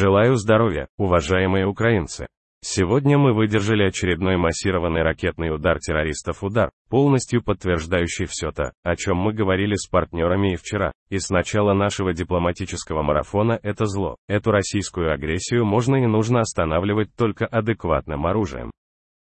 Желаю здоровья, уважаемые украинцы. Сегодня мы выдержали очередной массированный ракетный удар террористов удар, полностью подтверждающий все то, о чем мы говорили с партнерами и вчера. И с начала нашего дипломатического марафона это зло, эту российскую агрессию можно и нужно останавливать только адекватным оружием.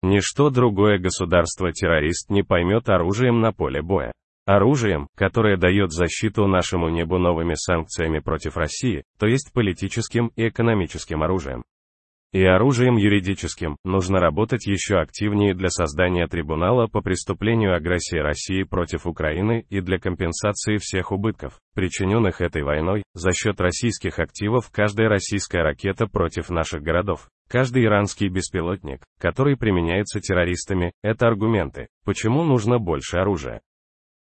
Ничто другое государство-террорист не поймет оружием на поле боя. Оружием, которое дает защиту нашему небу новыми санкциями против России, то есть политическим и экономическим оружием. И оружием юридическим нужно работать еще активнее для создания трибунала по преступлению агрессии России против Украины и для компенсации всех убытков, причиненных этой войной, за счет российских активов каждая российская ракета против наших городов, каждый иранский беспилотник, который применяется террористами, это аргументы, почему нужно больше оружия.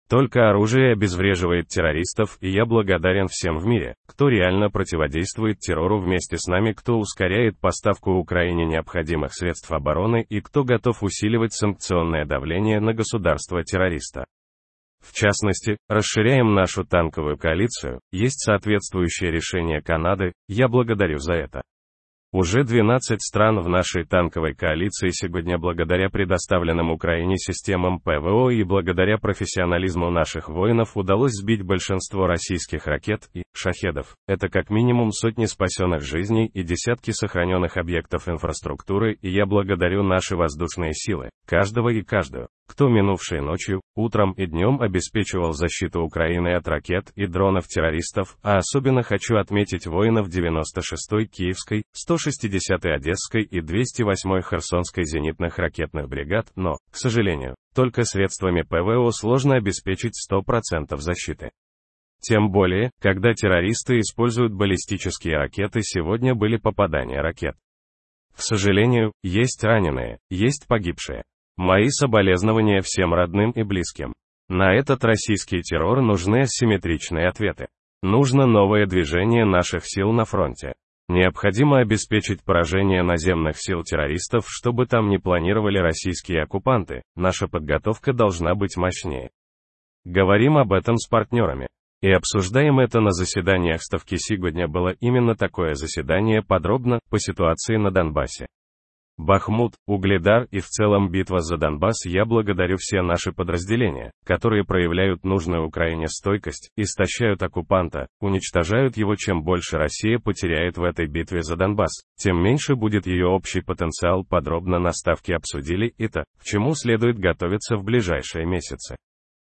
Только оружие обезвреживает террористов, и я благодарен всем в мире, кто реально противодействует террору вместе с нами, кто ускоряет поставку Украине необходимых средств обороны и кто готов усиливать санкционное давление на государство-террориста. В частности, расширяем нашу танковую коалицию, есть соответствующее решение Канады, я благодарю за это. Уже 12 стран в нашей танковой коалиции сегодня благодаря предоставленным Украине системам ПВО и благодаря профессионализму наших воинов удалось сбить большинство российских ракет и шахедов. Это как минимум сотни спасенных жизней и десятки сохраненных объектов инфраструктуры, и я благодарю наши воздушные силы, каждого и каждую, кто минувшей ночью, утром и днем обеспечивал защиту Украины от ракет и дронов-террористов, а особенно хочу отметить воинов 96-й Киевской, 160-й Одесской и 208-й Херсонской зенитных ракетных бригад, но, к сожалению, только средствами ПВО сложно обеспечить 100% защиты. Тем более, когда террористы используют баллистические ракеты сегодня были попадания ракет. К сожалению, есть раненые, есть погибшие. Мои соболезнования всем родным и близким. На этот российский террор нужны асимметричные ответы. Нужно новое движение наших сил на фронте. Необходимо обеспечить поражение наземных сил террористов, чтобы там не планировали российские оккупанты. Наша подготовка должна быть мощнее. Говорим об этом с партнерами. И обсуждаем это на заседаниях Ставки сегодня было именно такое заседание подробно по ситуации на Донбассе. Бахмут, Угледар и в целом битва за Донбасс я благодарю все наши подразделения, которые проявляют нужную Украине стойкость, истощают оккупанта, уничтожают его чем больше Россия потеряет в этой битве за Донбасс, тем меньше будет ее общий потенциал подробно на ставке обсудили это, к чему следует готовиться в ближайшие месяцы.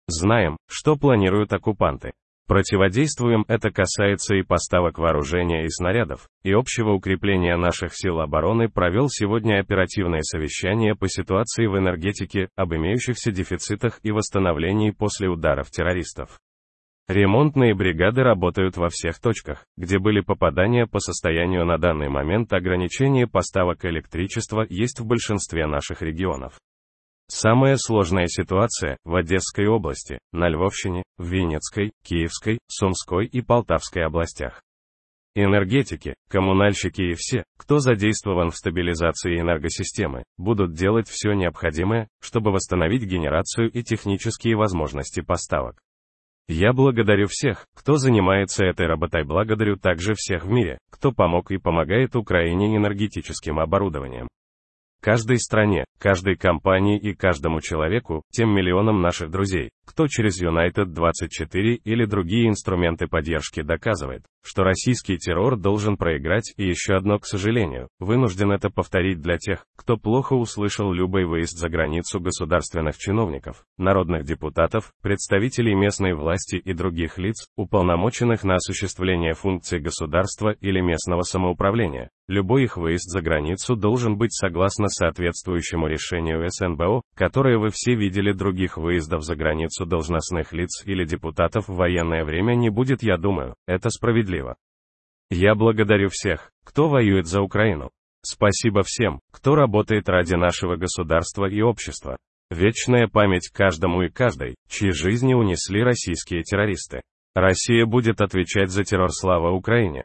Знаем, что планируют оккупанты. Противодействуем это касается и поставок вооружения и снарядов, и общего укрепления наших сил обороны провел сегодня оперативное совещание по ситуации в энергетике, об имеющихся дефицитах и восстановлении после ударов террористов. Ремонтные бригады работают во всех точках, где были попадания по состоянию на данный момент ограничение поставок электричества есть в большинстве наших регионов. Самая сложная ситуация в Одесской области, на Львовщине, в Винницкой, Киевской, Сумской и Полтавской областях. Энергетики, коммунальщики и все, кто задействован в стабилизации энергосистемы, будут делать все необходимое, чтобы восстановить генерацию и технические возможности поставок. Я благодарю всех, кто занимается этой работой, благодарю также всех в мире, кто помог и помогает Украине энергетическим оборудованием. Каждой стране, каждой компании и каждому человеку, тем миллионам наших друзей, кто через United 24 или другие инструменты поддержки доказывает, что российский террор должен проиграть и еще одно, к сожалению, вынужден это повторить для тех, кто плохо услышал любой выезд за границу государственных чиновников, народных депутатов, представителей местной власти и других лиц, уполномоченных на осуществление функций государства или местного самоуправления. Любой их выезд за границу должен быть согласно соответствующему решению СНБО, которое вы все видели других выездов за границу должностных лиц или депутатов в военное время не будет, я думаю, это справедливо. Я благодарю всех, кто воюет за Украину. Спасибо всем, кто работает ради нашего государства и общества. Вечная память каждому и каждой, чьи жизни унесли российские террористы. Россия будет отвечать за террор слава Украине.